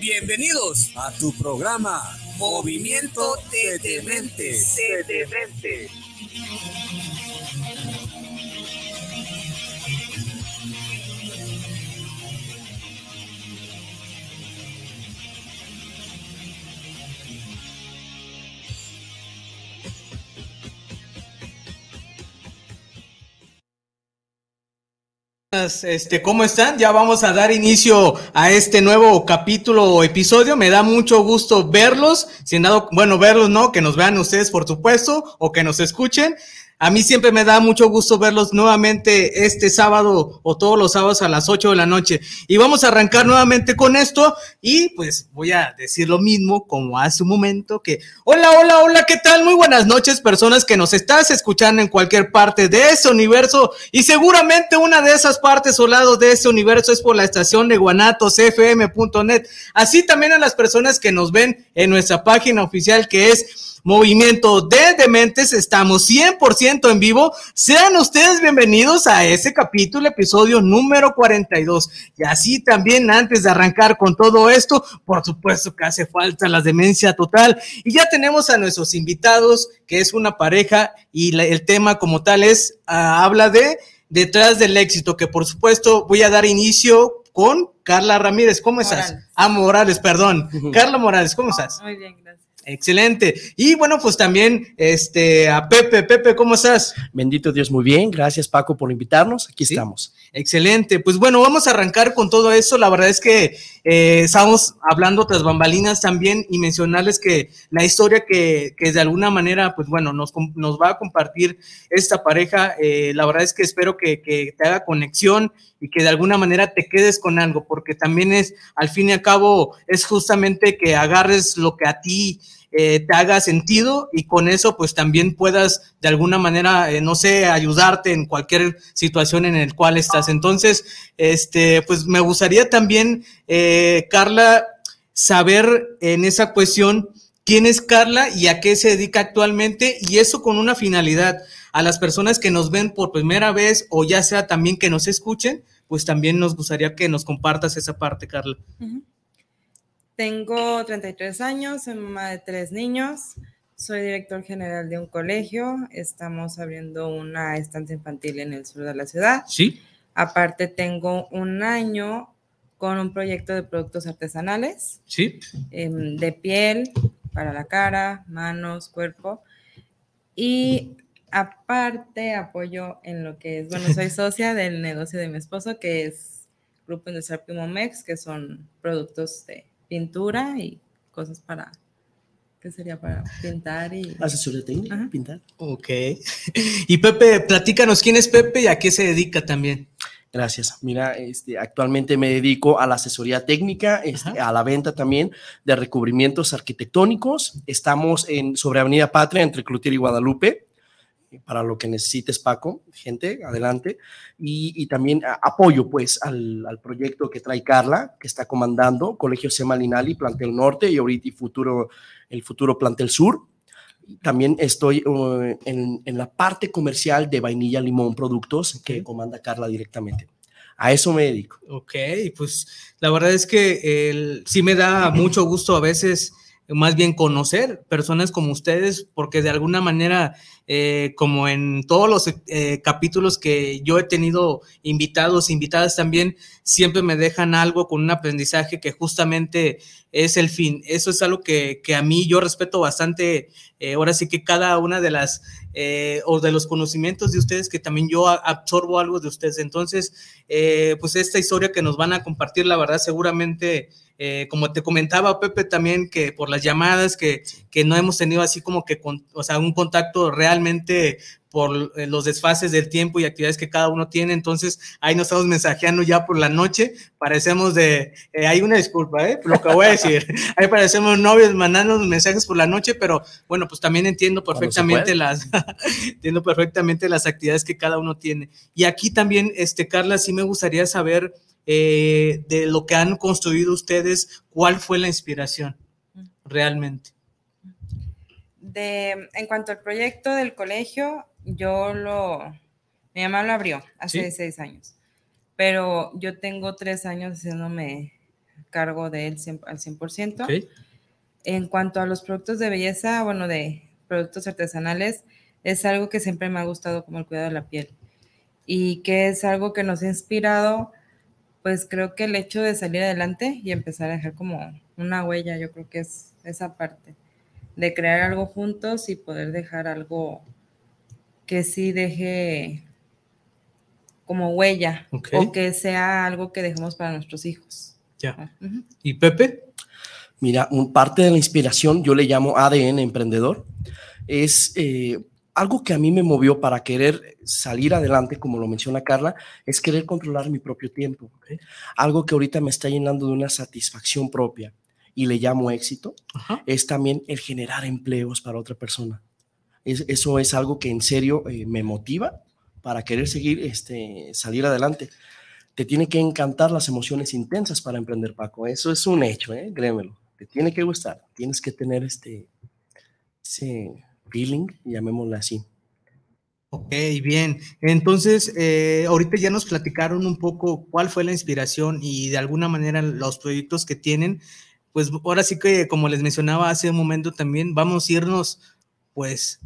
Bienvenidos a tu programa Movimiento de Dementes. Este, ¿cómo están? Ya vamos a dar inicio a este nuevo capítulo o episodio. Me da mucho gusto verlos. Si bueno, verlos, no, que nos vean ustedes, por supuesto, o que nos escuchen. A mí siempre me da mucho gusto verlos nuevamente este sábado o todos los sábados a las 8 de la noche. Y vamos a arrancar nuevamente con esto y pues voy a decir lo mismo como hace un momento que hola, hola, hola, ¿qué tal? Muy buenas noches personas que nos estás escuchando en cualquier parte de ese universo y seguramente una de esas partes o lados de ese universo es por la estación de guanatosfm.net. Así también a las personas que nos ven en nuestra página oficial que es Movimiento de Dementes, estamos 100% en vivo. Sean ustedes bienvenidos a ese capítulo, episodio número 42. Y así también, antes de arrancar con todo esto, por supuesto que hace falta la demencia total. Y ya tenemos a nuestros invitados, que es una pareja, y el tema como tal es, ah, habla de detrás del éxito, que por supuesto voy a dar inicio con Carla Ramírez. ¿Cómo estás? Ah, Morales, perdón. Carla Morales, ¿cómo estás? Muy bien, gracias. Excelente. Y bueno, pues también este a Pepe. Pepe, ¿cómo estás? Bendito Dios, muy bien. Gracias Paco por invitarnos. Aquí Sí. estamos. Excelente. Pues bueno, vamos a arrancar con todo eso. La verdad es que eh, estamos hablando tras bambalinas también y mencionarles que la historia que, que de alguna manera, pues bueno, nos, nos va a compartir esta pareja, eh, la verdad es que espero que, que te haga conexión y que de alguna manera te quedes con algo, porque también es, al fin y al cabo, es justamente que agarres lo que a ti eh, te haga sentido y con eso pues también puedas de alguna manera, eh, no sé, ayudarte en cualquier situación en el cual estás. Entonces, este, pues me gustaría también, eh, Carla, saber en esa cuestión quién es Carla y a qué se dedica actualmente y eso con una finalidad. A las personas que nos ven por primera vez o ya sea también que nos escuchen, pues también nos gustaría que nos compartas esa parte, Carla. Tengo 33 años, soy mamá de tres niños, soy director general de un colegio, estamos abriendo una estancia infantil en el sur de la ciudad. Sí. Aparte tengo un año con un proyecto de productos artesanales Sí. em, de piel para la cara, manos, cuerpo. Y aparte apoyo en lo que es, bueno, soy socia del negocio de mi esposo, que es Grupo Industrial Primomex, que son productos de pintura y cosas para, ¿qué sería? Para pintar y... Asesoría técnica, Ajá. pintar. Ok. Y Pepe, platícanos quién es Pepe y a qué se dedica también. Gracias. Mira, este, actualmente me dedico a la asesoría técnica, este, a la venta también de recubrimientos arquitectónicos. Estamos en sobre Avenida Patria, entre Cloutier y Guadalupe. Para lo que necesites, Paco, gente, adelante. Y, y también apoyo, pues, al, al proyecto que trae Carla, que está comandando, Colegio Sema Linali, Plantel Norte y ahorita y futuro, el futuro Plantel Sur. También estoy uh, en, en la parte comercial de vainilla limón productos que comanda Carla directamente. A eso me dedico. Ok, pues la verdad es que el- sí me da mucho gusto a veces más bien conocer personas como ustedes, porque de alguna manera, eh, como en todos los eh, capítulos que yo he tenido invitados, invitadas también, siempre me dejan algo con un aprendizaje que justamente es el fin. Eso es algo que, que a mí yo respeto bastante. eh, ahora sí que cada una de las o de los conocimientos de ustedes, que también yo absorbo algo de ustedes. Entonces, pues esta historia que nos van a compartir, la verdad, seguramente eh, como te comentaba Pepe también, que por las llamadas que, que no hemos tenido así como que, con, o sea, un contacto realmente por eh, los desfases del tiempo y actividades que cada uno tiene. Entonces, ahí nos estamos mensajeando ya por la noche. Parecemos de, eh, hay una disculpa, ¿eh? Lo que voy a decir. ahí parecemos novios mandando mensajes por la noche, pero bueno, pues también entiendo perfectamente las, entiendo perfectamente las actividades que cada uno tiene. Y aquí también, este, Carla, sí me gustaría saber eh, de lo que han construido ustedes, ¿cuál fue la inspiración realmente? De, en cuanto al proyecto del colegio, yo lo, mi mamá lo abrió hace seis años, pero yo tengo tres años haciéndome cargo de él al 100%. En cuanto a los productos de belleza, bueno, de productos artesanales, es algo que siempre me ha gustado como el cuidado de la piel y que es algo que nos ha inspirado, pues creo que el hecho de salir adelante y empezar a dejar como una huella, yo creo que es esa parte, de crear algo juntos y poder dejar algo que sí deje como huella o que sea algo que dejemos para nuestros hijos. Ya. Ah, ¿Y Pepe? Mira, un parte de la inspiración, yo le llamo ADN emprendedor, es eh, algo que a mí me movió para querer salir adelante, como lo menciona Carla, es querer controlar mi propio tiempo. Algo que ahorita me está llenando de una satisfacción propia y le llamo éxito, es también el generar empleos para otra persona eso es algo que en serio eh, me motiva para querer seguir, este, salir adelante. Te tiene que encantar las emociones intensas para emprender, Paco. Eso es un hecho, ¿eh? créemelo. Te tiene que gustar. Tienes que tener este, ese feeling, llamémoslo así. Ok, bien. Entonces, eh, ahorita ya nos platicaron un poco cuál fue la inspiración y de alguna manera los proyectos que tienen. Pues ahora sí que, como les mencionaba hace un momento también, vamos a irnos pues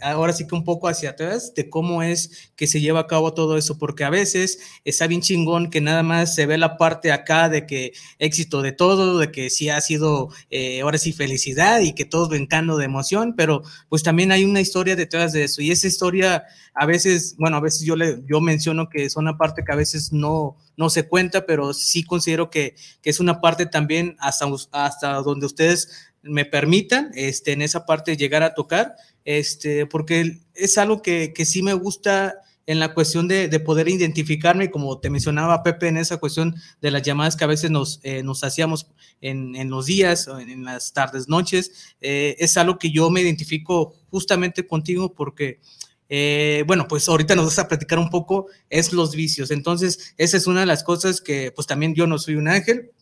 ahora sí que un poco hacia atrás de cómo es que se lleva a cabo todo eso, porque a veces está bien chingón que nada más se ve la parte acá de que éxito de todo, de que sí ha sido eh, ahora sí felicidad y que todos brincando de emoción, pero pues también hay una historia detrás de eso y esa historia a veces, bueno, a veces yo le yo menciono que es una parte que a veces no no se cuenta, pero sí considero que, que es una parte también hasta, hasta donde ustedes me permitan este, en esa parte llegar a tocar, este, porque es algo que, que sí me gusta en la cuestión de, de, poder identificarme, como te mencionaba Pepe, en esa cuestión de las llamadas que a veces nos, eh, nos hacíamos en, los días, en las tardes, noches, eh, es algo que yo me identifico justamente contigo porque, eh, bueno, pues ahorita nos vas a platicar un poco, es los vicios. Entonces, esa es una de las cosas que, pues también yo no soy un ángel,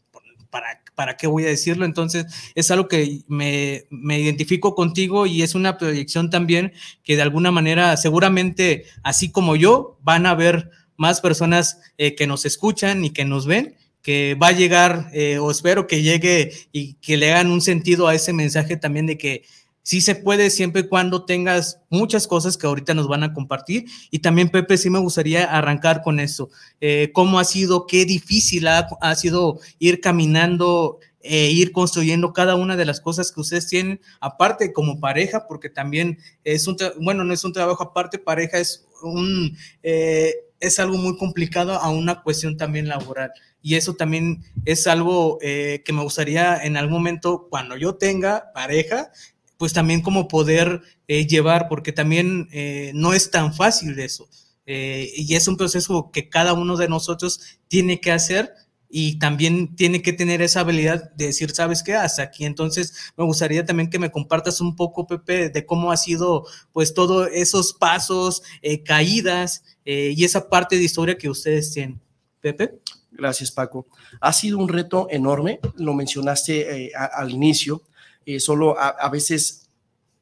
para, para qué voy a decirlo. Entonces, es algo que me, me, identifico contigo y es una proyección también que de alguna manera, seguramente, así como yo, van a haber más personas eh, que nos escuchan y que nos ven que va a llegar, eh, o espero que llegue y que le hagan un sentido a ese mensaje también de que sí se puede siempre y cuando tengas muchas cosas que ahorita nos van a compartir. Y también, Pepe, sí me gustaría arrancar con eso. Eh, ¿Cómo ha sido, qué difícil ha, sido ir caminando, e ir construyendo cada una de las cosas que ustedes tienen, aparte como pareja, porque también es un, bueno, no es un trabajo aparte, pareja es un, eh, es algo muy complicado a una cuestión también laboral. Y eso también es algo que me gustaría en algún momento, cuando yo tenga pareja, pues también como poder eh, llevar, porque también eh, no es tan fácil eso. Eh, y es un proceso que cada uno de nosotros tiene que hacer y también tiene que tener esa habilidad de decir, ¿sabes qué? Hasta aquí. Entonces, me gustaría también que me compartas un poco, Pepe, de cómo ha sido, pues, todos esos pasos, caídas y esa parte de historia que ustedes tienen. Pepe. Gracias, Paco. Ha sido un reto enorme, lo mencionaste al inicio. Eh, solo a, veces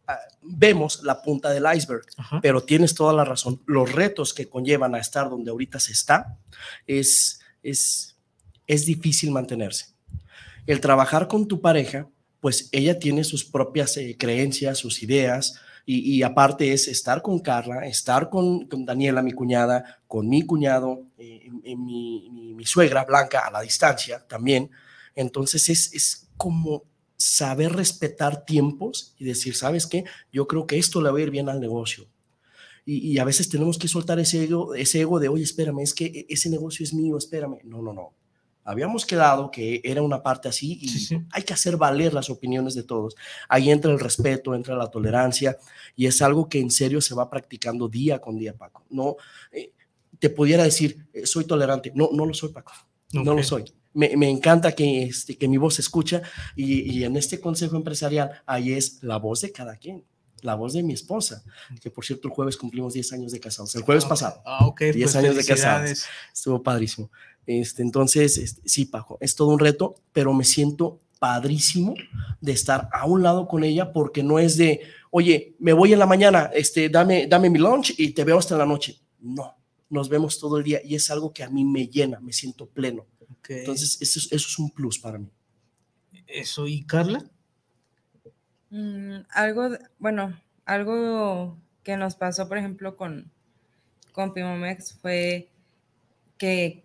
ah, vemos la punta del iceberg, pero tienes toda la razón. Los retos que conllevan a estar donde ahorita se está es, es, es difícil mantenerse. El trabajar con tu pareja, pues ella tiene sus propias eh, creencias, sus ideas, y, aparte es estar con Carla, estar con, Daniela, mi cuñada, con mi cuñado, eh, mi, mi, suegra Blanca a la distancia también. Entonces es, es como saber respetar tiempos y decir, ¿sabes qué? Yo creo que esto le va a ir bien al negocio. Y, a veces tenemos que soltar ese ego, ese ego de, oye, espérame, es que e, ese negocio es mío, espérame. No, no, no. Habíamos quedado que era una parte así y Sí, sí. hay que hacer valer las opiniones de todos. Ahí entra el respeto, entra la tolerancia y es algo que en serio se va practicando día con día, Paco. No eh, te pudiera decir, eh, soy tolerante. No, no lo soy, Paco. No Ok. lo soy. Me, me encanta que, este, que mi voz se escucha y, y en este consejo empresarial ahí es la voz de cada quien. La voz de mi esposa, que por cierto el jueves cumplimos 10 años de casados, el jueves pasado. Ah, ok. 10 pues años de felicidades. Estuvo padrísimo. Este, entonces, este, sí, Paco, es todo un reto, pero me siento padrísimo de estar a un lado con ella porque no es de, oye, me voy en la mañana, este, dame, dame mi lunch y te veo hasta la noche. No, nos vemos todo el día y es algo que a mí me llena, me siento pleno. Entonces, eso, es- eso es un plus para mí. Eso, ¿y Carla? Mm, algo, bueno, algo que nos pasó, por ejemplo, con, con Pimomex fue que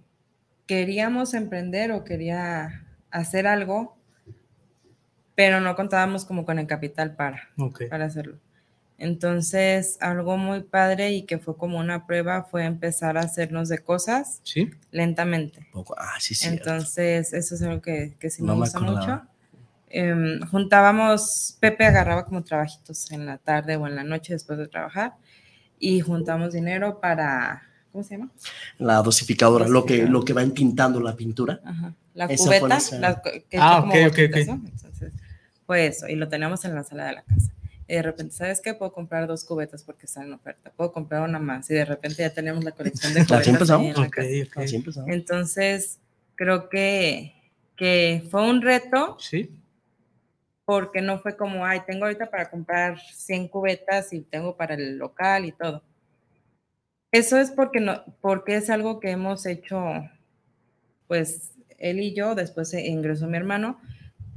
queríamos emprender o quería hacer algo, pero no contábamos como con el capital para, para hacerlo. Entonces, algo muy padre y que fue como una prueba fue empezar a hacernos de cosas ¿Sí? lentamente. Poco, ah, sí, sí. Entonces, eso es algo que, que sí No me gusta mucho. Em, juntábamos, Pepe agarraba como trabajitos en la tarde o en la noche después de trabajar y juntamos dinero para, ¿cómo se llama? La dosificadora, lo que, lo que va pintando la pintura. Ajá, la Esa cubeta. la que Ah, ok, ok, ok. Entonces, fue eso, y lo teníamos en la sala de la casa. Y de repente, ¿sabes qué? Puedo comprar dos cubetas porque están en oferta. Puedo comprar una más. Y de repente ya tenemos la colección de cubetas. ahí empezamos. en la Ok, casa. ok. Así empezamos. Entonces, creo que, que fue un reto Sí. porque no fue como, ay, tengo ahorita para comprar 100 cubetas y tengo para el local y todo. Eso es porque, no, porque es algo que hemos hecho, pues, él y yo, después ingresó mi hermano,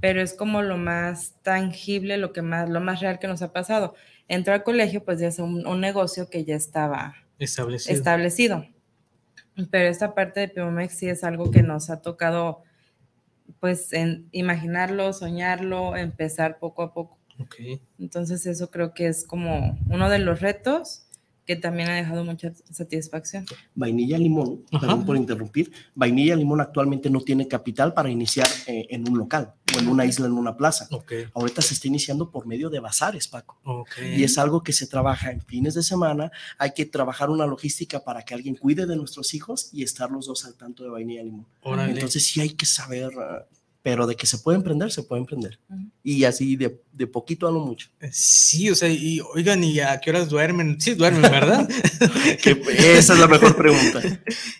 pero es como lo más tangible, lo, que más, lo más real que nos ha pasado. Entró al colegio, pues ya es un, un negocio que ya estaba Establecido. establecido. Pero esta parte de Pimomex sí es algo que nos ha tocado, pues, en imaginarlo, soñarlo, empezar poco a poco. Entonces eso creo que es como uno de los retos que también ha dejado mucha satisfacción. Vainilla Limón, Ajá. perdón por interrumpir, Vainilla Limón actualmente no tiene capital para iniciar eh, en un local o en una isla, en una plaza. Ok. Ahorita se está iniciando por medio de bazares, Paco. Ok. Y es algo que se trabaja en fines de semana. Hay que trabajar una logística para que alguien cuide de nuestros hijos y estar los dos al tanto de Vainilla Limón. Órale. Entonces sí hay que saber, ah, pero de que se puede emprender, se puede emprender. Y así de, de poquito a lo mucho. Sí, o sea, y oigan, ¿y a qué horas duermen? Sí, duermen, ¿verdad? Que esa es la mejor pregunta.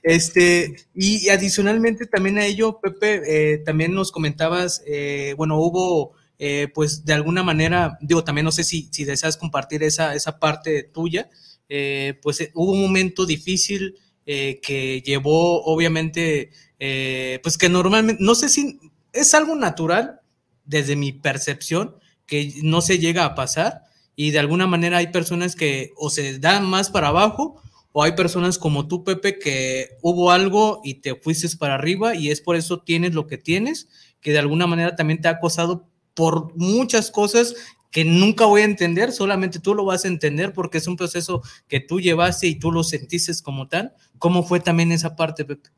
Este, y adicionalmente también a ello, Pepe, eh, también nos comentabas, eh, bueno, hubo, eh, pues de alguna manera, digo, también no sé si, si deseas compartir esa, esa parte tuya, eh, pues eh, hubo un momento difícil eh, que llevó, obviamente, eh, pues que normalmente, no sé si es algo natural desde mi percepción, que no se llega a pasar y de alguna manera hay personas que o se dan más para abajo o hay personas como tú, Pepe, que hubo algo y te fuiste para arriba y es por eso tienes lo que tienes, que de alguna manera también te ha acosado por muchas cosas que nunca voy a entender, solamente tú lo vas a entender porque es un proceso que tú llevaste y tú lo sentiste como tal. ¿Cómo fue también esa parte, Pepe?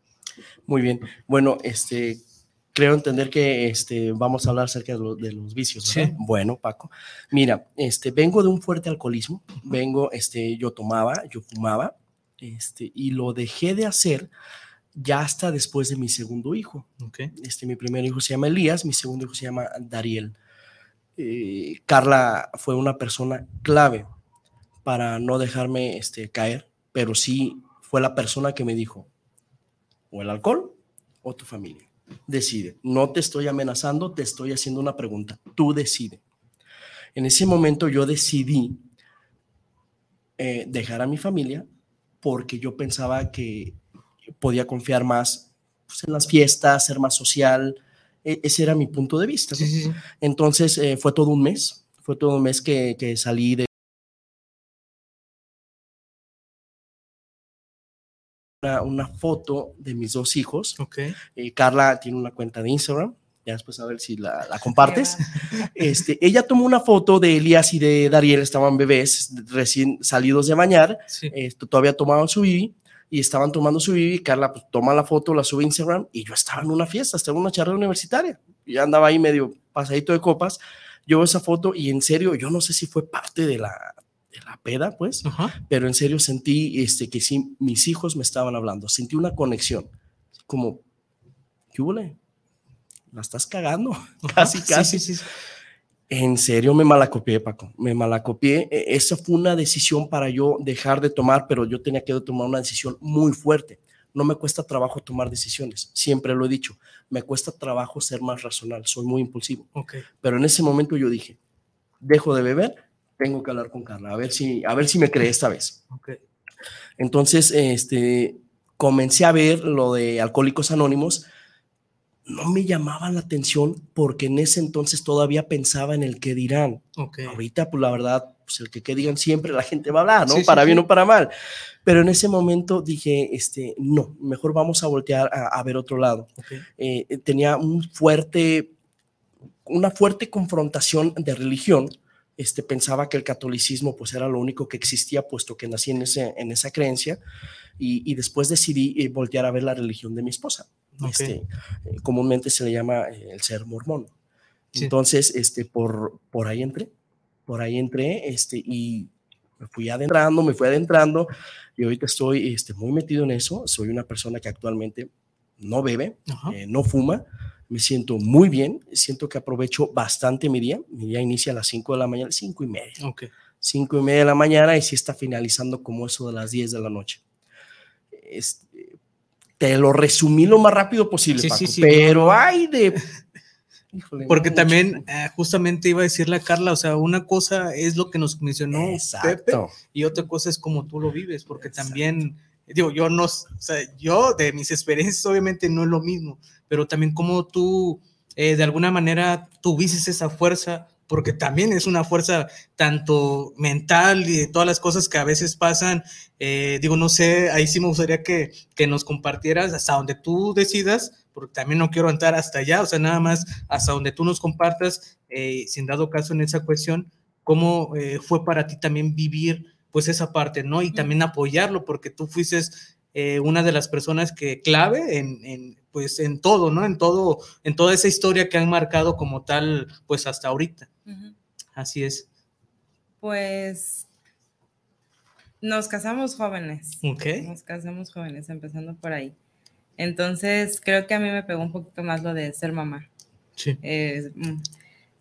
Muy bien. Bueno, este, creo entender que este, vamos a hablar acerca de, lo- de los vicios. ¿verdad? Sí. Bueno, Paco. Mira, este, vengo de un fuerte alcoholismo. Vengo, este, yo tomaba, yo fumaba, este, y lo dejé de hacer ya hasta después de mi segundo hijo. Ok. Este, mi primer hijo se llama Elías, mi segundo hijo se llama Dariel. Eh, Carla fue una persona clave para no dejarme este, caer, pero sí fue la persona que me dijo, o el alcohol o tu familia. Decide. No te estoy amenazando, te estoy haciendo una pregunta. Tú decide. En ese momento yo decidí eh, dejar a mi familia porque yo pensaba que podía confiar más pues, en las fiestas, ser más social. E- ese era mi punto de vista. ¿no? Sí, sí, sí. Entonces eh, fue todo un mes, fue todo un mes que, que salí de una, una foto de mis dos hijos. Ok. Eh, Carla tiene una cuenta de Instagram, ya después a ver si la, la compartes. Este, ella tomó una foto de Elías y de Dariel, estaban bebés recién salidos de bañar, Sí. esto, todavía tomaban su bibi, y estaban tomando su bibi, Carla pues, toma la foto, la sube a Instagram y yo estaba en una fiesta, estaba en una charla universitaria, y andaba ahí medio pasadito de copas, yo veo esa foto y en serio, yo no sé si fue parte de la, de la peda, pues, pero en serio sentí este, que sí, mis hijos me estaban hablando, sentí una conexión, como, ¿qué hubo? La estás cagando, casi, casi. Sí, sí, en serio me malacopié, Paco, me malacopié. E, esa fue una decisión para yo dejar de tomar, pero yo tenía que tomar una decisión muy fuerte. No me cuesta trabajo tomar decisiones, siempre lo he dicho. Me cuesta trabajo ser más racional, soy muy impulsivo. Okay. Pero en ese momento yo dije, dejo de beber, tengo que hablar con Carla, a ver si, a ver si me cree esta vez. Okay. Entonces, este, comencé a ver lo de Alcohólicos Anónimos no me llamaba la atención porque en ese entonces todavía pensaba en el que dirán. Ahorita, pues la verdad, pues el que, que digan siempre la gente va a hablar, ¿no? para bien o para mal. Pero en ese momento dije, este, no, mejor vamos a voltear a, ver otro lado. Eh, tenía un fuerte, una fuerte confrontación de religión. Este, pensaba que el catolicismo pues era lo único que existía puesto que nací en, ese, en esa creencia y, después decidí eh, voltear a ver la religión de mi esposa. Este, eh, comúnmente se le llama eh, el ser mormón. Entonces, este, por, por ahí entré, por ahí entré, este, y me fui adentrando, me fui adentrando, y ahorita estoy este, muy metido en eso. Soy una persona que actualmente no bebe, eh, no fuma, me siento muy bien, siento que aprovecho bastante mi día. Mi día inicia a las 5 de la mañana, 5 y media. 5 y media de la mañana y sí está finalizando como eso de las 10 de la noche. Este, te lo resumí lo más rápido posible, sí, sí, pero hay de... Porque también eh, justamente iba a decirle a Carla, o sea, una cosa es lo que nos mencionó Pepe y otra cosa es como tú lo vives, porque también, digo, yo no, o sea, yo de mis experiencias obviamente no es lo mismo, pero también como tú eh, de alguna manera tuviste esa fuerza porque también es una fuerza tanto mental y de todas las cosas que a veces pasan. Eh, digo, no sé, ahí sí me gustaría que, que, nos compartieras hasta donde tú decidas, porque también no quiero entrar hasta allá, o sea, nada más hasta donde tú nos compartas, eh, sin dado caso en esa cuestión, cómo eh, fue para ti también vivir pues esa parte, ¿no? Y también apoyarlo, porque tú fuiste una de las personas que clave en, en, pues en todo, ¿no? En todo, en toda esa historia que han marcado como tal, pues hasta ahorita. Así es. Pues nos casamos jóvenes. Nos casamos jóvenes, empezando por ahí. Entonces, creo que a mí me pegó un poquito más lo de ser mamá. Sí. Mm,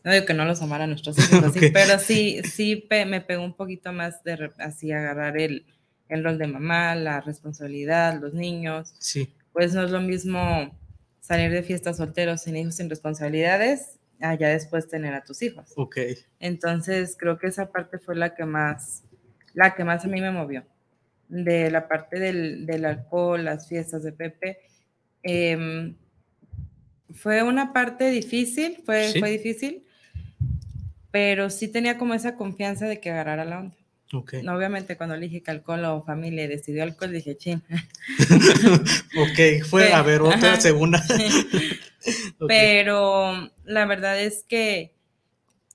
no digo que no los amara a nuestros hijos, pero sí, sí me pegó un poquito más de así agarrar el, el rol de mamá, la responsabilidad, los niños. Sí. Pues no es lo mismo salir de fiestas solteros sin hijos sin responsabilidades ya después tener a tus hijos. Ok. Entonces creo que esa parte fue la que más, la que más a mí me movió. De la parte del, del alcohol, las fiestas de Pepe. Em, fue una parte difícil, fue, fue difícil, pero sí tenía como esa confianza de que agarrara la onda. Okay. No, obviamente cuando elige que alcohol o familia y decidió alcohol, dije, chin. ok, fue a ver otra segunda. Pero la verdad es que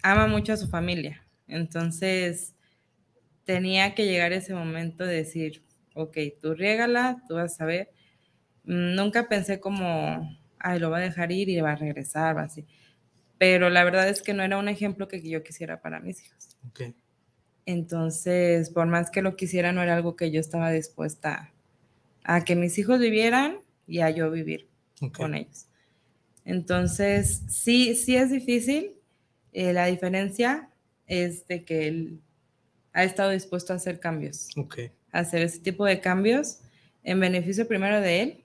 ama mucho a su familia. Entonces tenía que llegar ese momento de decir, ok, tú riégala, tú vas a ver. Nunca pensé como, ay, lo va a dejar ir y va a regresar, o así. Pero la verdad es que no era un ejemplo que yo quisiera para mis hijos. Okay. Entonces, por más que lo quisiera, no era algo que yo estaba dispuesta a, que mis hijos vivieran y a yo vivir con ellos. Entonces, sí, sí es difícil. Eh, la diferencia es de que él ha estado dispuesto a hacer cambios. A hacer ese tipo de cambios en beneficio primero de él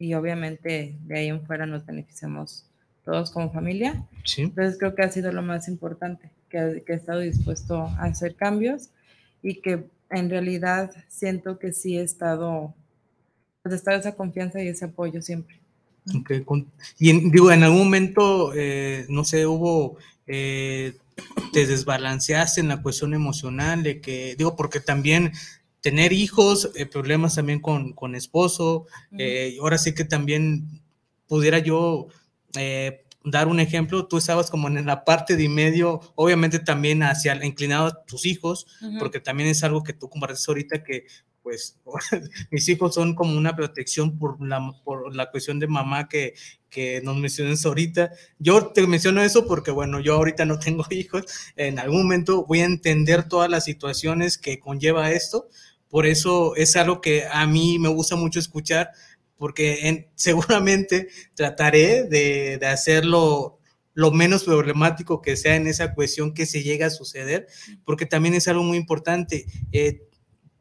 y obviamente de ahí en fuera nos beneficiamos todos como familia. Entonces creo que ha sido lo más importante que, ha estado dispuesto a hacer cambios y que en realidad siento que sí he estado, pues estado esa confianza y ese apoyo siempre. y digo, en algún momento, eh, no sé, hubo, eh, te desbalanceaste en la cuestión emocional de que, digo, porque también tener hijos, eh, problemas también con, con esposo, ahora sí que también pudiera yo dar un ejemplo, tú estabas como en la parte de medio, obviamente también hacia inclinado a tus hijos, porque también es algo que tú compartes ahorita que pues mis hijos son como una protección por la, por la cuestión de mamá que, que nos mencionas ahorita. Yo te menciono eso porque, bueno, yo ahorita no tengo hijos, en algún momento voy a entender todas las situaciones que conlleva esto, por eso es algo que a mí me gusta mucho escuchar, porque seguramente trataré de, de hacerlo lo menos problemático que sea en esa cuestión que se llega a suceder, porque también es algo muy importante. Eh,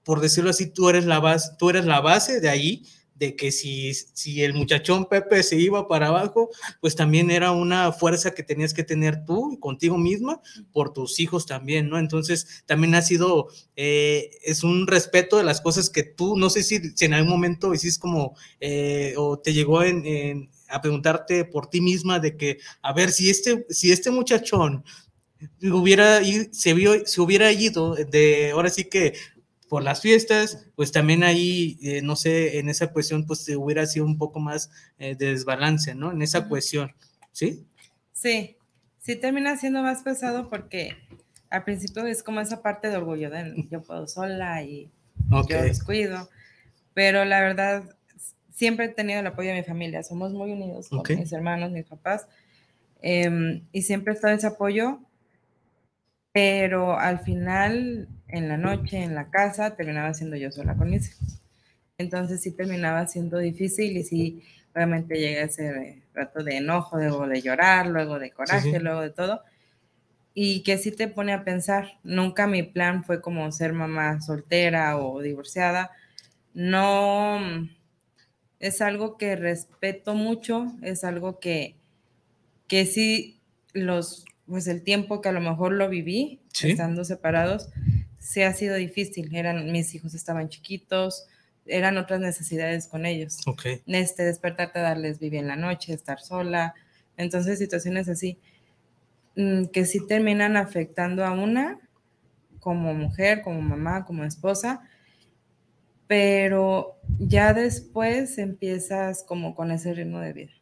por decirlo así, tú eres la base, tú eres la base de ahí, de que si, si el muchachón Pepe se iba para abajo, pues también era una fuerza que tenías que tener tú contigo misma, por tus hijos también, ¿no? Entonces, también ha sido, eh, es un respeto de las cosas que tú, no sé si, en algún momento hiciste como, eh, o te llegó en, a preguntarte por ti misma de que, a ver, si este, si este muchachón se, vio, se hubiera ido de, ahora sí que por las fiestas, pues también ahí, eh, no sé, en esa cuestión, pues hubiera sido un poco más eh, de desbalance, ¿no? En esa cuestión, ¿sí? Sí, sí termina siendo más pesado porque al principio es como esa parte de orgullo de yo puedo sola y yo los cuido, pero la verdad siempre he tenido el apoyo de mi familia, somos muy unidos con mis hermanos, mis papás, em, y siempre he estado ese apoyo, pero al final, en la noche, en la casa, terminaba siendo yo sola con hijos. Entonces sí terminaba siendo difícil y sí, realmente llegué a ese rato de enojo, luego de llorar, luego de coraje, luego de todo. Y que sí te pone a pensar, nunca mi plan fue como ser mamá soltera o divorciada. No, es algo que respeto mucho, es algo que, que sí, los, pues el tiempo que a lo mejor lo viví, estando separados, sí ha sido difícil. Eran, mis hijos estaban chiquitos, eran otras necesidades con ellos. Okay. Este, despertarte, darles vivir en la noche, estar sola. Entonces, situaciones así mm, que sí terminan afectando a una como mujer, como mamá, como esposa, pero ya después empiezas como con ese ritmo de vida.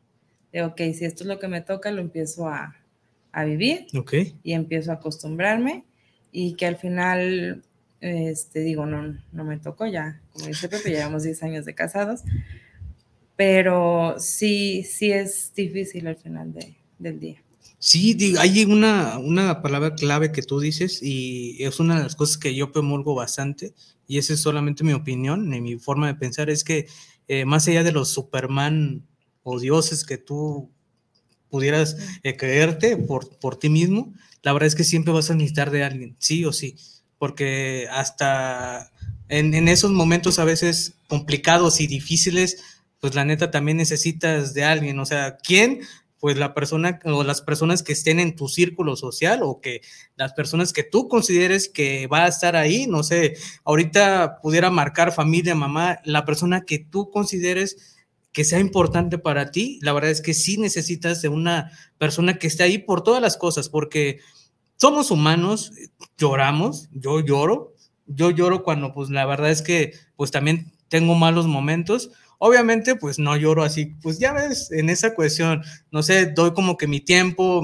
De, ok, si esto es lo que me toca, lo empiezo a, a vivir okay. y empiezo a acostumbrarme y que al final, este, digo, no, no me tocó ya, como dice Pepe, llevamos 10 años de casados, pero sí, sí es difícil al final de, del día. Sí, hay una, una palabra clave que tú dices y es una de las cosas que yo promulgo bastante y esa es solamente mi opinión, y mi forma de pensar, es que eh, más allá de los Superman o dioses que tú pudieras eh, creerte por, por ti mismo, la verdad es que siempre vas a necesitar de alguien, sí o sí, porque hasta en, esos momentos a veces complicados y difíciles, pues la neta también necesitas de alguien, o sea, ¿quién? pues la persona o las personas que estén en tu círculo social o que las personas que tú consideres que va a estar ahí, no sé, ahorita pudiera marcar familia, mamá, la persona que tú consideres que sea importante para ti, la verdad es que sí necesitas de una persona que esté ahí por todas las cosas, porque somos humanos, lloramos, yo lloro, yo lloro cuando pues la verdad es que pues también tengo malos momentos, Obviamente, pues no lloro así, pues ya ves, en esa cuestión, no sé, doy como que mi tiempo,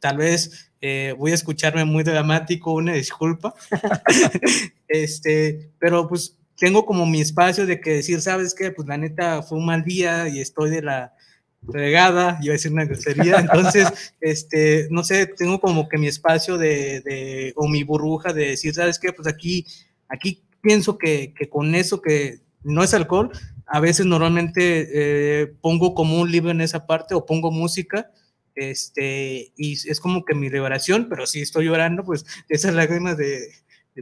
tal vez eh, voy a escucharme muy dramático, una disculpa, este, pero pues tengo como mi espacio de que decir, ¿sabes qué? Pues la neta fue un mal día y estoy de la regada, iba a decir una grosería, entonces, este, no sé, tengo como que mi espacio de, de, o mi burbuja de decir, ¿sabes qué? Pues aquí, aquí pienso que, que con eso que no es alcohol, a veces normalmente eh, pongo como un libro en esa parte o pongo música, este, y es como que mi liberación, pero si estoy llorando, pues esas lágrimas de,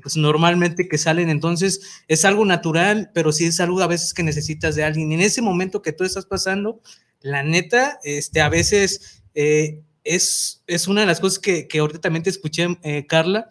pues normalmente que salen, entonces es algo natural, pero sí es algo a veces que necesitas de alguien. En ese momento que tú estás pasando, la neta, este, a veces eh, es, es una de las cosas que, que ahorita también te escuché, eh, Carla,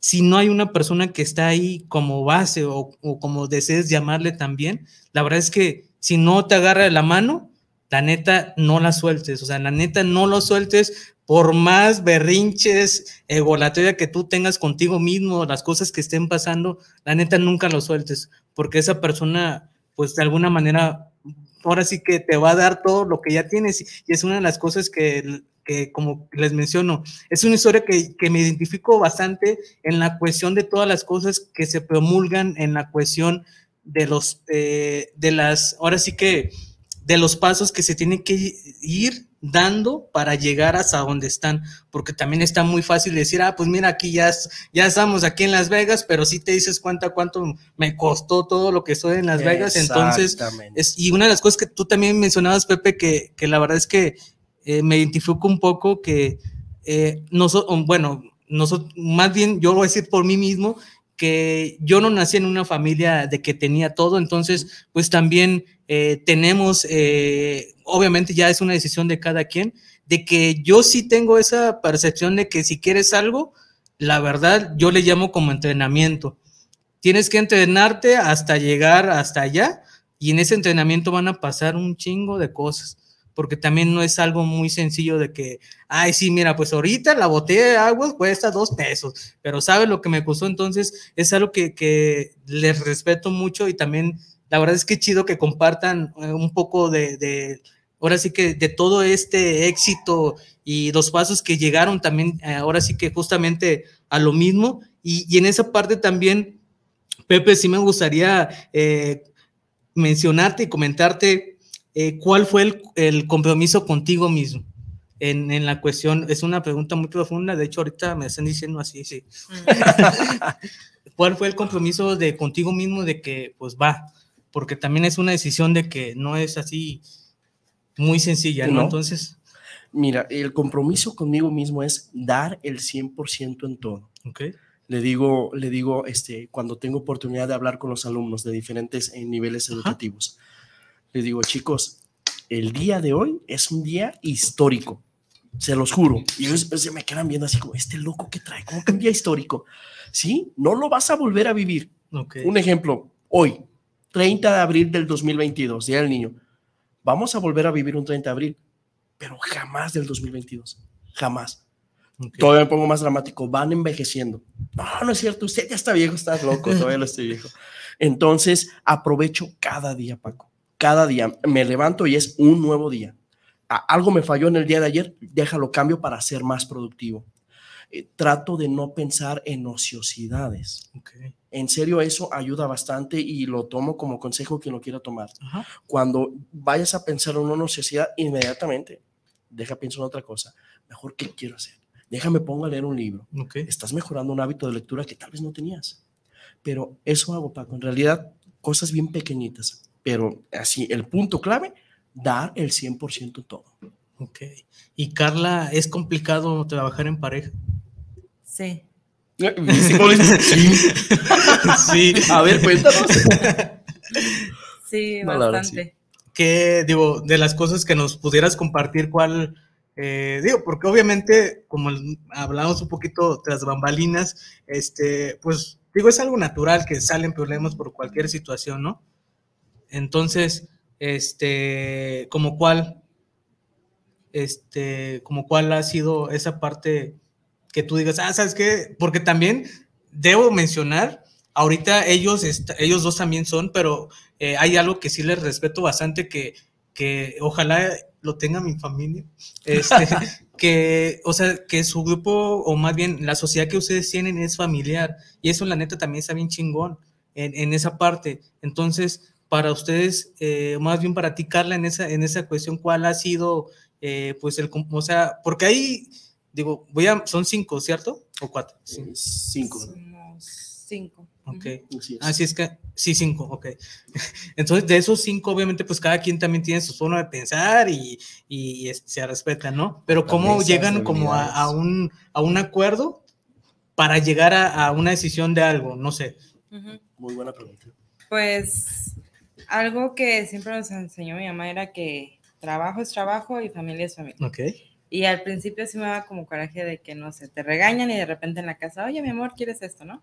si no hay una persona que está ahí como base o, como desees llamarle también, la verdad es que si no te agarra la mano, la neta no la sueltes, o sea, la neta no lo sueltes por más berrinches, egolatoria que tú tengas contigo mismo, las cosas que estén pasando, la neta nunca lo sueltes, porque esa persona, pues de alguna manera, ahora sí que te va a dar todo lo que ya tienes y es una de las cosas que que como les menciono, es una historia que, que, me identifico bastante en la cuestión de todas las cosas que se promulgan en la cuestión de los, eh, de las, ahora sí que, de los pasos que se tienen que ir dando para llegar hasta donde están, porque también está muy fácil decir, ah, pues mira, aquí ya, ya estamos aquí en Las Vegas, pero si te dices cuenta cuánto me costó todo lo que estoy en Las Vegas, entonces, es, y una de las cosas que tú también mencionabas, Pepe, que, que la verdad es que eh, me identifico un poco que eh, nosotros, bueno, nosotros, más bien yo voy a decir por mí mismo, que yo no nací en una familia de que tenía todo, entonces pues también eh, tenemos, eh, obviamente ya es una decisión de cada quien, de que yo sí tengo esa percepción de que si quieres algo, la verdad yo le llamo como entrenamiento. Tienes que entrenarte hasta llegar hasta allá y en ese entrenamiento van a pasar un chingo de cosas porque también no es algo muy sencillo de que, ay, sí, mira, pues ahorita la botella de agua cuesta dos pesos, pero ¿sabes lo que me costó? Entonces, es algo que, que les respeto mucho y también, la verdad es que chido que compartan eh, un poco de, de, ahora sí que de todo este éxito y los pasos que llegaron también, eh, ahora sí que justamente a lo mismo. Y, y en esa parte también, Pepe, sí me gustaría eh, mencionarte y comentarte eh, ¿cuál fue el, compromiso contigo mismo? En, la cuestión, es una pregunta muy profunda, de hecho ahorita me están diciendo así, sí. Mm. ¿Cuál fue el compromiso de contigo mismo de que, pues va, porque también es una decisión de que no es así muy sencilla, ¿no? Entonces... Mira, el compromiso conmigo mismo es dar el 100% en todo. Okay. Le digo, le digo, este, cuando tengo oportunidad de hablar con los alumnos de diferentes eh, niveles educativos, les digo, chicos, el día de hoy es un día histórico, se los juro. Y ellos se me quedan viendo así como, este loco que trae, ¿cómo que un día histórico? Sí, no lo vas a volver a vivir. Un ejemplo, hoy, 30 de abril del 2022, Día del Niño. Vamos a volver a vivir un 30 de abril, pero jamás del 2022, jamás. Todavía me pongo más dramático, van envejeciendo. No, no es cierto, usted ya está viejo, está loco, todavía no estoy viejo. Entonces, aprovecho cada día, Paco cada día. Me levanto y es un nuevo día. Algo me falló en el día de ayer, déjalo cambio para ser más productivo. Eh, trato de no pensar en ociosidades. En serio, eso ayuda bastante y lo tomo como consejo que lo quiera tomar. Cuando vayas a pensar en una ociosidad, inmediatamente, deja pensar en otra cosa. Mejor, ¿qué quiero hacer? Déjame pongo a leer un libro. Estás mejorando un hábito de lectura que tal vez no tenías. Pero eso hago, Paco. En realidad, cosas bien pequeñitas pero así, el punto clave, dar el 100% todo. Ok. ¿Y Carla, es complicado trabajar en pareja? Sí. Sí. sí. A ver, cuéntanos. Sí, bastante. ¿Qué, digo, de las cosas que nos pudieras compartir, cuál, eh, digo, porque obviamente, como hablamos un poquito tras bambalinas, este, pues, digo, es algo natural que salen problemas por cualquier situación, ¿no? Entonces, este, como cuál, este, como cuál ha sido esa parte que tú digas, ah, ¿sabes qué? Porque también debo mencionar, ahorita ellos, ellos dos también son, pero eh, hay algo que sí les respeto bastante, que, que ojalá lo tenga mi familia, este, que, o sea, que su grupo, o más bien la sociedad que ustedes tienen es familiar, y eso la neta también está bien chingón en, en esa parte. Entonces, para ustedes, eh, más bien para ti, Carla, en esa, en esa cuestión, ¿cuál ha sido, eh, pues, el, o sea, porque ahí, digo, voy a, son cinco, ¿cierto? ¿O cuatro? Cinco. cinco. Ok. Así es. que, sí, cinco, ok. Entonces, de esos cinco, obviamente, pues cada quien también tiene su forma de pensar y, y, se respeta, ¿no? Pero ¿cómo llegan como a, un, a un acuerdo para llegar a, a, una decisión de algo? No sé. Muy buena pregunta. Pues algo que siempre nos enseñó mi mamá era que trabajo es trabajo y familia es familia. Ok. Y al principio sí me daba como coraje de que, no sé, te regañan y de repente en la casa, oye, mi amor, ¿quieres esto, no?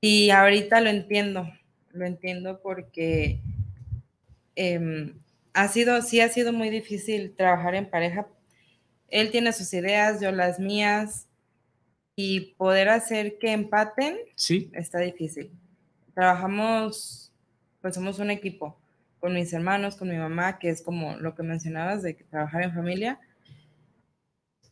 Y ahorita lo entiendo, lo entiendo porque em, ha sido, sí ha sido muy difícil trabajar en pareja. Él tiene sus ideas, yo las mías, y poder hacer que empaten sí. está difícil. Trabajamos pues somos un equipo con mis hermanos, con mi mamá, que es como lo que mencionabas de trabajar en familia,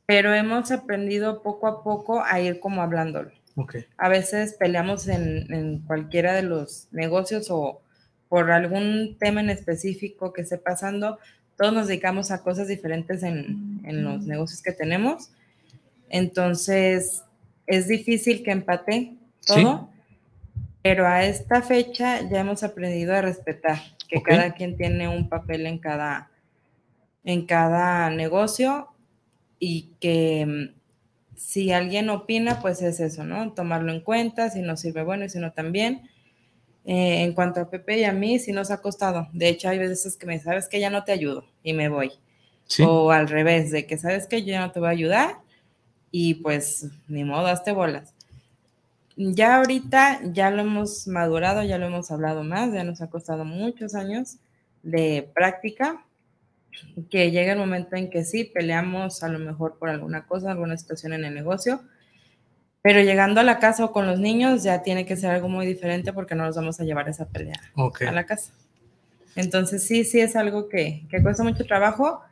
pero hemos aprendido poco a poco a ir como hablándolo. Okay. A veces peleamos en, en, cualquiera de los negocios o por algún tema en específico que esté pasando, todos nos dedicamos a cosas diferentes en, en los negocios que tenemos. Entonces, es difícil que empate todo, pero a esta fecha ya hemos aprendido a respetar que cada quien tiene un papel en cada, en cada negocio y que mm, si alguien opina, pues es eso, ¿no? Tomarlo en cuenta, si nos sirve bueno y si no también. Eh, en cuanto a Pepe y a mí, sí nos ha costado. De hecho, hay veces que me sabes que ya no te ayudo y me voy. O al revés, de que sabes que yo ya no te voy a ayudar y pues ni modo, hazte bolas. Ya ahorita ya lo hemos madurado, ya lo hemos hablado más, ya nos ha costado muchos años de práctica, que llega el momento en que sí, peleamos a lo mejor por alguna cosa, alguna situación en el negocio, pero llegando a la casa o con los niños ya tiene que ser algo muy diferente porque no nos vamos a llevar esa pelea a la casa. Entonces sí, sí es algo que, que cuesta mucho trabajo,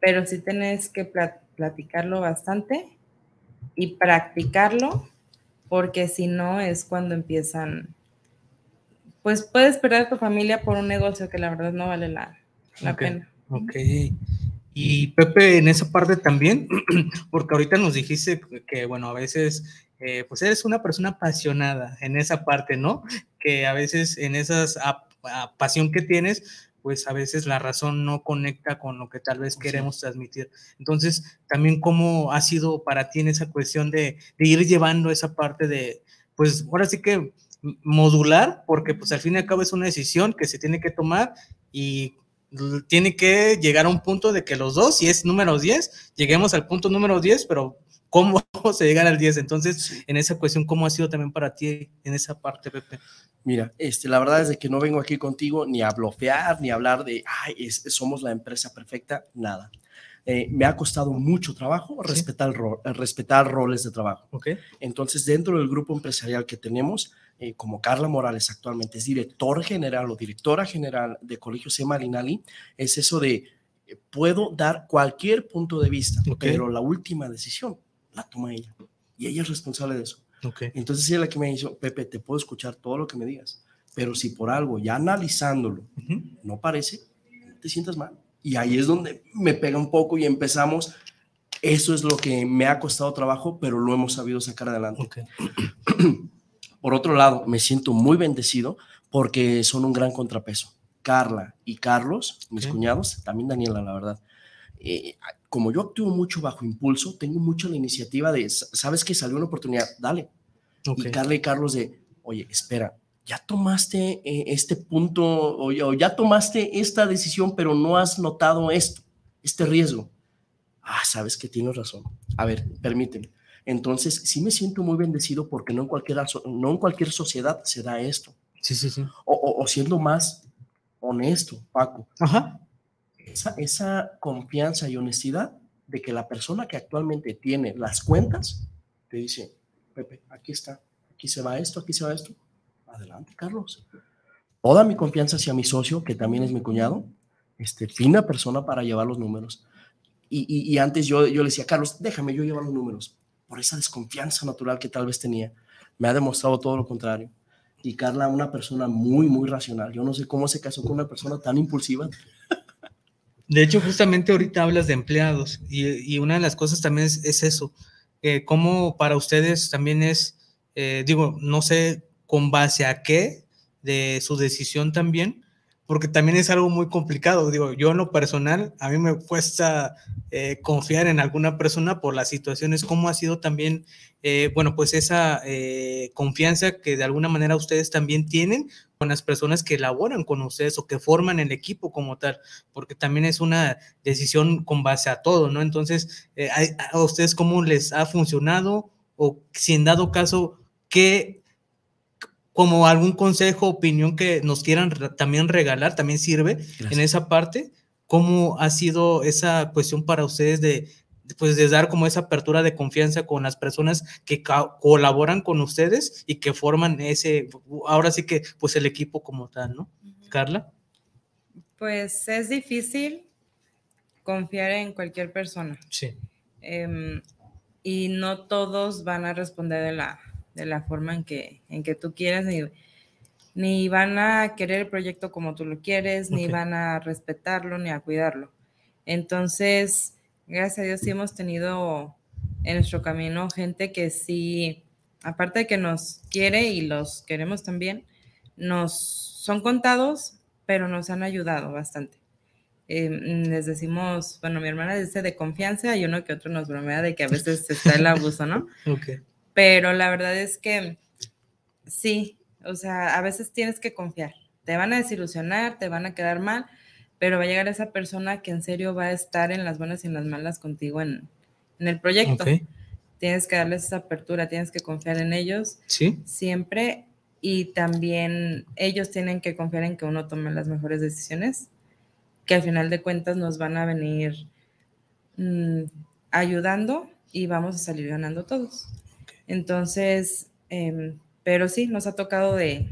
pero sí tenés que platicarlo bastante y practicarlo, porque si no es cuando empiezan, pues puedes perder a tu familia por un negocio que la verdad no vale la, la pena. Ok. Y Pepe, en esa parte también, porque ahorita nos dijiste que, bueno, a veces, eh, pues eres una persona apasionada en esa parte, ¿no? Que a veces en esa pasión que tienes, pues a veces la razón no conecta con lo que tal vez queremos transmitir. Entonces, también cómo ha sido para ti en esa cuestión de, de ir llevando esa parte de, pues ahora sí que modular, porque pues al fin y al cabo es una decisión que se tiene que tomar y tiene que llegar a un punto de que los dos, si es número 10, lleguemos al punto número 10, pero ¿cómo vamos a llegar al 10? Entonces, en esa cuestión, ¿cómo ha sido también para ti en esa parte, Pepe? Mira, este, la verdad es de que no vengo aquí contigo ni a bloquear, ni a hablar de, ay, somos la empresa perfecta, nada. Eh, me ha costado mucho trabajo respetar, respetar roles de trabajo. Okay. Entonces, dentro del grupo empresarial que tenemos, eh, como Carla Morales actualmente es director general o directora general de Colegio C. Marinali, es eso de eh, puedo dar cualquier punto de vista, pero la última decisión la toma ella y ella es responsable de eso. Entonces ella es la que me dijo, Pepe, te puedo escuchar todo lo que me digas, pero si por algo ya analizándolo no parece, te sientas mal. Y ahí es donde me pega un poco y empezamos. Eso es lo que me ha costado trabajo, pero lo hemos sabido sacar adelante. Por otro lado, me siento muy bendecido porque son un gran contrapeso. Carla y Carlos, mis cuñados, también Daniela, la verdad. Eh, como yo actúo mucho bajo impulso, tengo mucho la iniciativa de, ¿sabes que salió una oportunidad? Dale. Y Carla y Carlos de, oye, espera, ya tomaste eh, este punto o, o, ya tomaste esta decisión, pero no has notado esto, este riesgo. Ah, sabes que tienes razón. A ver, permíteme. Entonces, sí me siento muy bendecido porque no en cualquier, no en cualquier sociedad se da esto. Sí, sí, sí. O, siendo más honesto, Paco. Ajá. Esa, esa confianza y honestidad de que la persona que actualmente tiene las cuentas te dice, Pepe, aquí está, aquí se va esto, aquí se va esto. Adelante, Carlos. Toda mi confianza hacia mi socio, que también es mi cuñado, este, fina persona para llevar los números. Y, y, antes yo, yo le decía, Carlos, déjame yo llevar los números por esa desconfianza natural que tal vez tenía. Me ha demostrado todo lo contrario. Y Carla, una persona muy, muy racional. Yo no sé cómo se casó con una persona tan impulsiva. De hecho, justamente ahorita hablas de empleados y, una de las cosas también es, eso. Eh, ¿Cómo para ustedes también es, eh, digo, no sé con base a qué de su decisión también, porque también es algo muy complicado. Digo, yo en lo personal, a mí me cuesta eh, confiar en alguna persona por las situaciones, cómo ha sido también, eh, bueno, pues esa eh, confianza que de alguna manera ustedes también tienen con las personas que elaboran con ustedes o que forman el equipo como tal, porque también es una decisión con base a todo, ¿no? Entonces, ¿a ustedes cómo les ha funcionado o si en dado caso, qué como algún consejo, opinión que nos quieran también regalar, también sirve en esa parte. ¿Cómo ha sido esa cuestión para ustedes de, pues, de dar como esa apertura de confianza con las personas que colaboran con ustedes y que forman ese, ahora sí que, pues el equipo como tal, ¿no? Carla. Pues es difícil confiar en cualquier persona. Sí. Em, y no todos van a responder de la, de la forma en que, en que tú quieras. ni van a querer el proyecto como tú lo quieres, ni van a respetarlo, ni a cuidarlo. Entonces, gracias a Dios sí hemos tenido en nuestro camino gente que sí, aparte de que nos quiere y los queremos también, nos son contados, pero nos han ayudado bastante. Eh, les decimos, bueno, mi hermana dice de confianza y uno que otro nos bromea de que a veces está el abuso, ¿no? Ok. Pero la verdad es que sí, o sea, a veces tienes que confiar. Te van a desilusionar, te van a quedar mal, pero va a llegar esa persona que en serio va a estar en las buenas y en las malas contigo en, en el proyecto. Tienes que darles esa apertura, tienes que confiar en ellos Sí. siempre y también ellos tienen que confiar en que uno tome las mejores decisiones, que al final de cuentas nos van a venir mm, ayudando y vamos a salir ganando todos. Entonces, em, pero sí, nos ha tocado de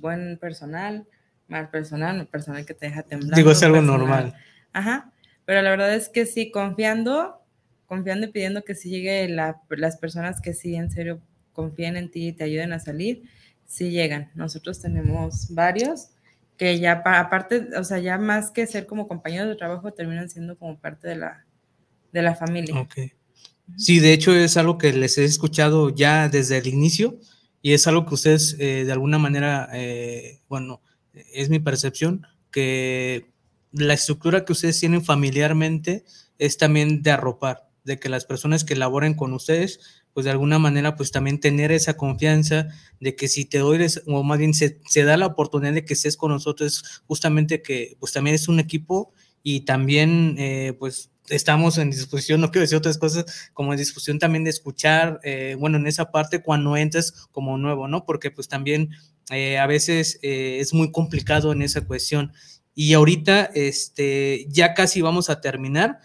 buen personal, mal personal, personal que te deja temblando. Digo, es algo personal- normal. Ajá, pero la verdad es que sí, confiando, confiando y pidiendo que sí llegue la- las personas que sí en serio confíen en ti y te ayuden a salir, sí llegan. Nosotros tenemos varios que ya, pa- aparte, o sea, ya más que ser como compañeros de trabajo, terminan siendo como parte de la, de la familia. Ok. Sí, de hecho es algo que les he escuchado ya desde el inicio y es algo que ustedes eh, de alguna manera, eh, bueno, es mi percepción, que la estructura que ustedes tienen familiarmente es también de arropar, de que las personas que laboren con ustedes, pues de alguna manera, pues también tener esa confianza de que si te doy, o más bien se, se da la oportunidad de que estés con nosotros, justamente que pues también es un equipo y también eh, pues estamos en disposición, no quiero decir otras cosas, como en disposición también de escuchar, eh, bueno, en esa parte cuando entres como nuevo, ¿no? Porque pues también eh, a veces eh, es muy complicado en esa cuestión. Y ahorita, este, ya casi vamos a terminar.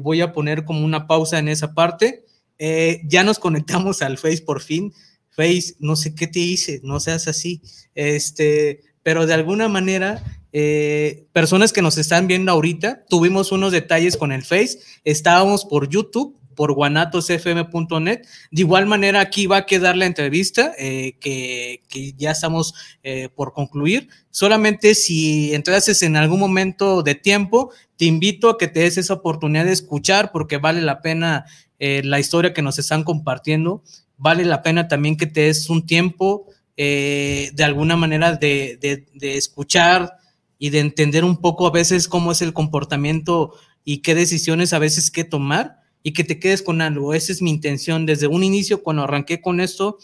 Voy a poner como una pausa en esa parte. Ya nos conectamos al Face por fin. Face, no sé qué te hice, no seas así. Este, pero de alguna manera, eh, personas que nos están viendo ahorita, tuvimos unos detalles con el Face. Estábamos por YouTube, por guanatosfm.net. De igual manera, aquí va a quedar la entrevista eh, que, ya estamos eh, por concluir. Solamente si entrases en algún momento de tiempo, te invito a que te des esa oportunidad de escuchar porque vale la pena eh, la historia que nos están compartiendo. Vale la pena también que te des un tiempo de alguna manera de escuchar y de entender un poco a veces cómo es el comportamiento y qué decisiones a veces que tomar y que te quedes con algo. Esa es mi intención. Desde un inicio, cuando arranqué con esto,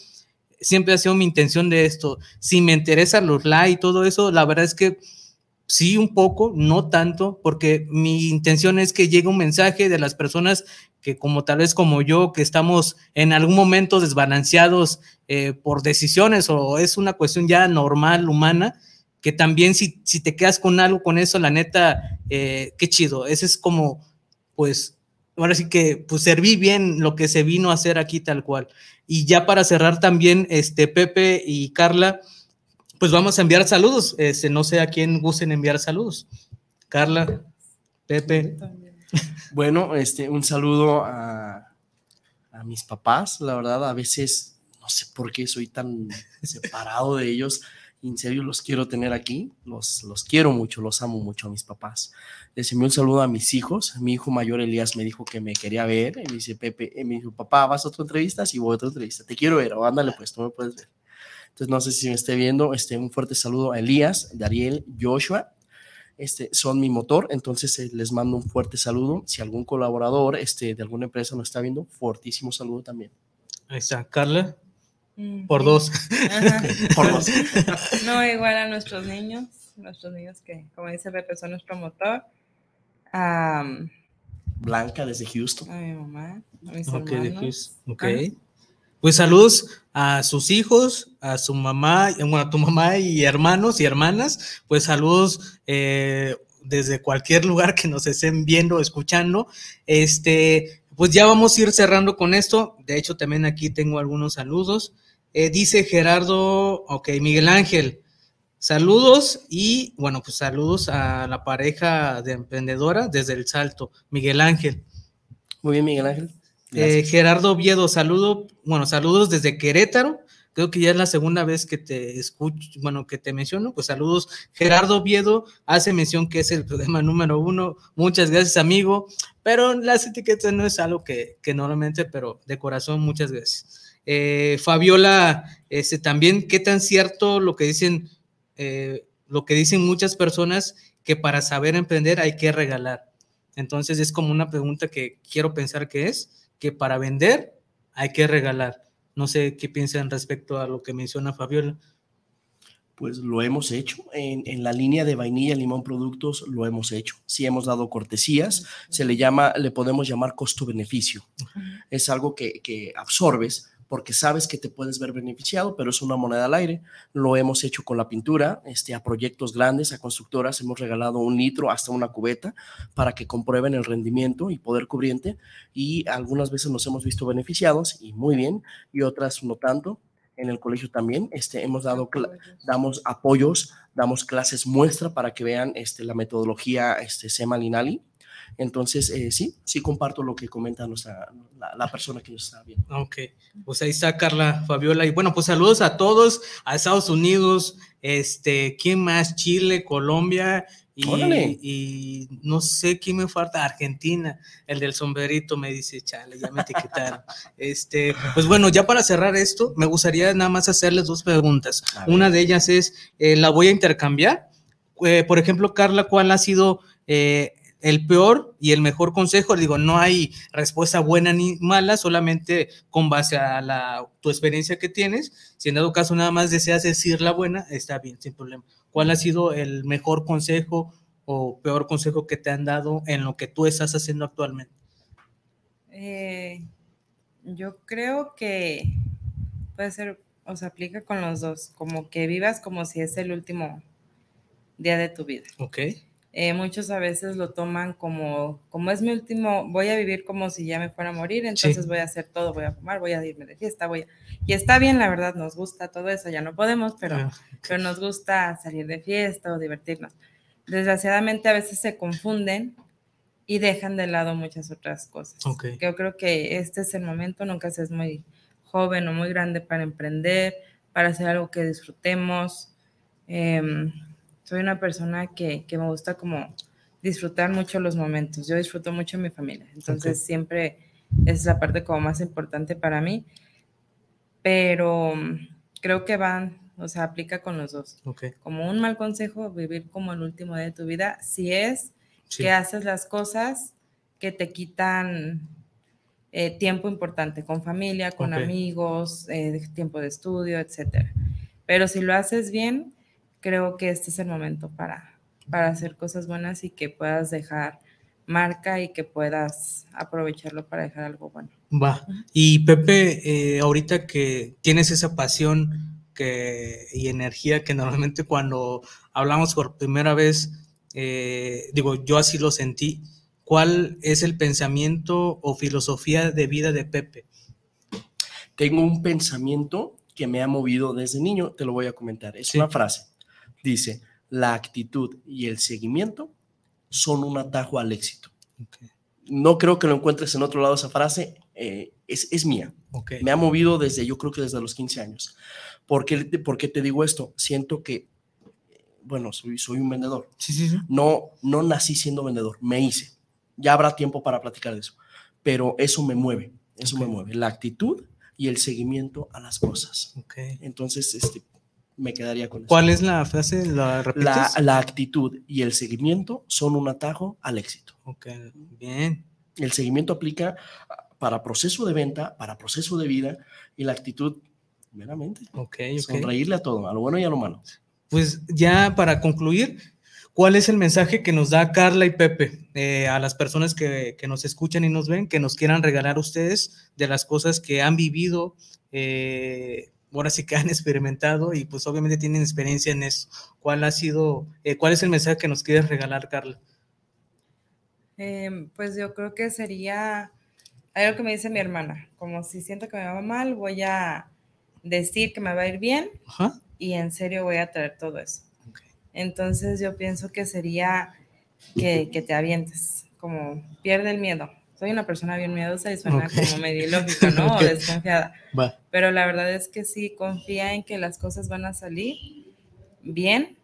siempre ha sido mi intención de esto. Si me interesan los likes y todo eso, la verdad es que sí, un poco, no tanto, porque mi intención es que llegue un mensaje de las personas que como tal vez como yo, que estamos en algún momento desbalanceados eh, por decisiones o es una cuestión ya normal, humana, que también si, si te quedas con algo con eso, la neta, eh, qué chido. Ese es como, pues, ahora sí que pues serví bien lo que se vino a hacer aquí tal cual. Y ya para cerrar también, este Pepe y Carla, pues vamos a enviar saludos. Este, no sé a quién gusten enviar saludos. Carla, Pepe. Bueno, este, un saludo a, a mis papás. La verdad, a veces no sé por qué soy tan separado de ellos. En serio, los quiero tener aquí. Los, los quiero mucho, los amo mucho a mis papás. Les envío un saludo a mis hijos. Mi hijo mayor, Elías, me dijo que me quería ver. Y me dice, Pepe, y me dijo, papá, ¿vas a otra entrevista? Sí, voy a otra entrevista. Te quiero ver. O ándale, pues, tú me puedes ver. Entonces, no sé si me esté viendo. Este, un fuerte saludo a Elías, Dariel, Joshua. Este, son mi motor, entonces eh, les mando un fuerte saludo. Si algún colaborador este, de alguna empresa nos está viendo, fortísimo saludo también. Ahí está, Carla. Mm, por sí. dos. Ajá. por dos. No, igual a nuestros niños, nuestros niños que, como dice Pepe, son nuestro motor. Um, Blanca desde Houston. A mi mamá, a mis okay, hermanos. Ok. Pues saludos a sus hijos, a su mamá, bueno, a tu mamá y hermanos y hermanas. Pues saludos eh, desde cualquier lugar que nos estén viendo, escuchando. Este, pues ya vamos a ir cerrando con esto. De hecho, también aquí tengo algunos saludos. Eh, dice Gerardo, ok, Miguel Ángel. Saludos y bueno, pues saludos a la pareja de emprendedora desde el Salto, Miguel Ángel. Muy bien, Miguel Ángel. Eh, Gerardo Viedo, saludo, bueno, saludos desde Querétaro. Creo que ya es la segunda vez que te escucho, bueno, que te menciono. Pues saludos. Gerardo Viedo hace mención que es el problema número uno. Muchas gracias, amigo. Pero las etiquetas no es algo que, que normalmente, pero de corazón, muchas gracias. Eh, Fabiola, este, también, ¿qué tan cierto lo que dicen, eh, lo que dicen muchas personas que para saber emprender hay que regalar? Entonces es como una pregunta que quiero pensar que es, que para vender hay que regalar. No sé qué piensan respecto a lo que menciona Fabiola. Pues lo hemos hecho. En, la línea de vainilla, limón, productos, lo hemos hecho. Sí hemos dado cortesías, se le llama, le podemos llamar costo-beneficio. Es algo que, que absorbes porque sabes que te puedes ver beneficiado, pero es una moneda al aire. Lo hemos hecho con la pintura, este, a proyectos grandes, a constructoras, hemos regalado un litro hasta una cubeta para que comprueben el rendimiento y poder cubriente y algunas veces nos hemos visto beneficiados y muy bien y otras no tanto. En el colegio también este, hemos dado, damos apoyos, damos clases muestra para que vean este, la metodología este, SEMA Linali entonces, eh, sí, sí comparto lo que comenta nuestra, la, persona que nos está viendo. Ok, pues ahí está Carla Fabiola. Y bueno, pues saludos a todos, a Estados Unidos, este, ¿quién más? Chile, Colombia y, y, no sé quién me falta, Argentina, el del sombrerito me dice, chale, ya me etiquetaron. este, pues bueno, ya para cerrar esto, me gustaría nada más hacerles dos preguntas. Una de ellas es, eh, la voy a intercambiar. Eh, por ejemplo, Carla, ¿cuál ha sido eh, el peor y el mejor consejo, digo, no hay respuesta buena ni mala, solamente con base a la, tu experiencia que tienes. Si en dado caso nada más deseas decir la buena, está bien, sin problema. ¿Cuál ha sido el mejor consejo o peor consejo que te han dado en lo que tú estás haciendo actualmente? Eh, yo creo que puede ser, o se aplica con los dos, como que vivas como si es el último día de tu vida. Ok eh, muchos a veces lo toman como, como es mi último, voy a vivir como si ya me fuera a morir, entonces voy a hacer todo, voy a fumar, voy a irme de fiesta, voy a... Y está bien, la verdad, nos gusta todo eso, ya no podemos, pero, ah, pero nos gusta salir de fiesta o divertirnos. Desgraciadamente a veces se confunden y dejan de lado muchas otras cosas. Yo creo que este es el momento, nunca seas muy joven o muy grande para emprender, para hacer algo que disfrutemos. Eh, soy una persona que, me gusta como disfrutar mucho los momentos. Yo disfruto mucho mi familia, entonces siempre es la parte como más importante para mí, pero mm, creo que van, o sea, aplica con los dos. Como un mal consejo, vivir como el último día de tu vida, si es que haces las cosas que te quitan eh, tiempo importante con familia, con amigos, eh, tiempo de estudio, etcétera. Pero si lo haces bien, creo que este es el momento para, para hacer cosas buenas y que puedas dejar marca y que puedas aprovecharlo para dejar algo bueno. Va. Y Pepe, eh, ahorita que tienes esa pasión que, y energía que normalmente cuando hablamos por primera vez, eh, digo, yo así lo sentí, ¿cuál es el pensamiento o filosofía de vida de Pepe? Tengo un pensamiento que me ha movido desde niño, te lo voy a comentar. Es una frase dice, la actitud y el seguimiento son un atajo al éxito. No creo que lo encuentres en otro lado esa frase, eh, es, mía. Me ha movido desde, yo creo que desde los 15 años. ¿Por qué, te digo esto? Siento que, bueno, soy, soy un vendedor. No, no nací siendo vendedor, me hice. Ya habrá tiempo para platicar de eso. Pero eso me mueve, eso me mueve. La actitud y el seguimiento a las cosas. Entonces, este, me quedaría con eso. ¿Cuál es la frase? ¿La, la, la, actitud y el seguimiento son un atajo al éxito. Ok, bien. El seguimiento aplica para proceso de venta, para proceso de vida y la actitud, meramente. Ok, ok. Sonreírle a todo, a lo bueno y a lo malo. Pues ya para concluir, ¿cuál es el mensaje que nos da Carla y Pepe eh, a las personas que, que, nos escuchan y nos ven, que nos quieran regalar ustedes de las cosas que han vivido? Eh, ahora sí que han experimentado y pues obviamente tienen experiencia en eso. ¿Cuál ha sido, eh, cuál es el mensaje que nos quieres regalar, Carla? Em, pues yo creo que sería algo que me dice mi hermana, como si siento que me va mal, voy a decir que me va a ir bien y en serio voy a traer todo eso. Entonces yo pienso que sería que, que te avientes, como pierde el miedo. Soy una persona bien miedosa y suena como medio ilógico, ¿no? O desconfiada. Pero la verdad es que sí, confía en que las cosas van a salir bien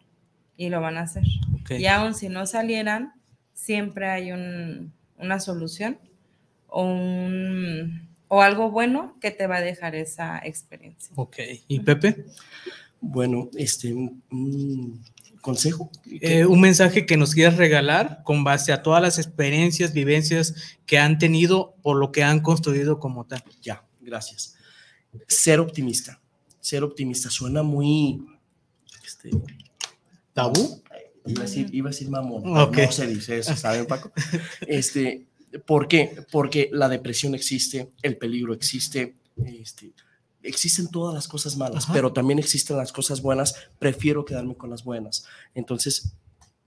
y lo van a hacer. Y aun si no salieran, siempre hay una solución o, o algo bueno que te va a dejar esa experiencia. Ok. ¿Y Pepe? Bueno, este, un consejo. Eh, un mensaje que nos quieras regalar con base a todas las experiencias, vivencias que han tenido por lo que han construido como tal. Ya, gracias. Ser optimista. Ser optimista suena muy... Este, ¿Tabú? Iba a decir, iba a decir mamón. No se dice eso, ¿saben, Paco? Este, ¿Por qué? Porque la depresión existe, el peligro existe, este, existen todas las cosas malas, pero también existen las cosas buenas. Prefiero quedarme con las buenas. Entonces,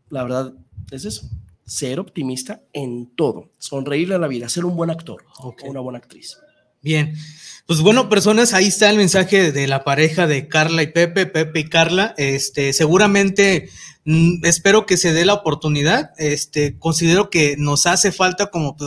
la verdad es eso. Ser optimista en todo, sonreírle a la vida, ser un buen actor o una buena actriz. Bien, pues bueno, personas, ahí está el mensaje de la pareja de Carla y Pepe, Pepe y Carla. Este, seguramente mm, espero que se dé la oportunidad. Este, considero que nos hace falta como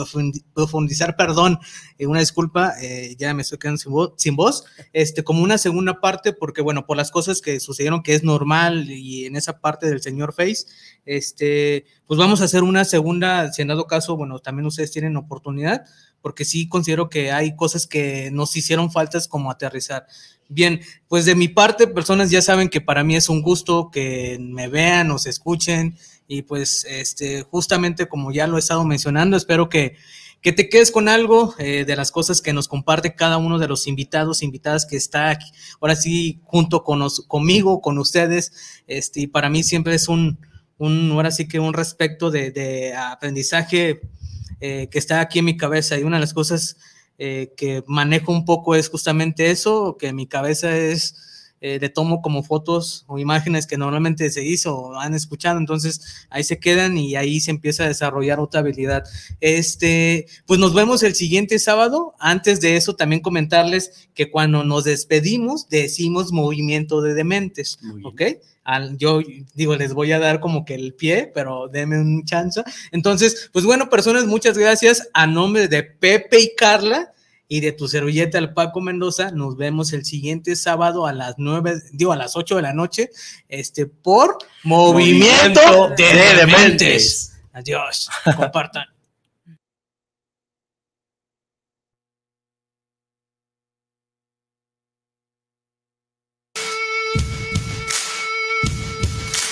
profundizar, perdón, eh, una disculpa, eh, ya me estoy quedando sin voz, sin voz, este, como una segunda parte, porque bueno, por las cosas que sucedieron, que es normal y en esa parte del señor Face, este, pues vamos a hacer una segunda, si en dado caso, bueno, también ustedes tienen oportunidad porque sí considero que hay cosas que nos hicieron faltas como aterrizar. Bien, pues de mi parte, personas ya saben que para mí es un gusto que me vean se escuchen y pues este, justamente como ya lo he estado mencionando, espero que, que te quedes con algo eh, de las cosas que nos comparte cada uno de los invitados, invitadas que está aquí, ahora sí junto con conmigo, con ustedes, este, y para mí siempre es un, un ahora sí que un respecto de aprendizaje eh, que está aquí en mi cabeza y una de las cosas eh, que manejo un poco es justamente eso, que mi cabeza es, eh, le tomo como fotos o imágenes que normalmente se hizo o han escuchado, entonces ahí se quedan y ahí se empieza a desarrollar otra habilidad. Este, pues nos vemos el siguiente sábado. Antes de eso, también comentarles que cuando nos despedimos, decimos movimiento de dementes, ¿ok? Yo digo, les voy a dar como que el pie, pero denme un chance. Entonces, pues bueno, personas, muchas gracias. A nombre de Pepe y Carla y de tu servilleta al Paco Mendoza, nos vemos el siguiente sábado a las nueve, digo, a las ocho de la noche, este, por Movimiento, de, de Dementes. Adiós, compartan.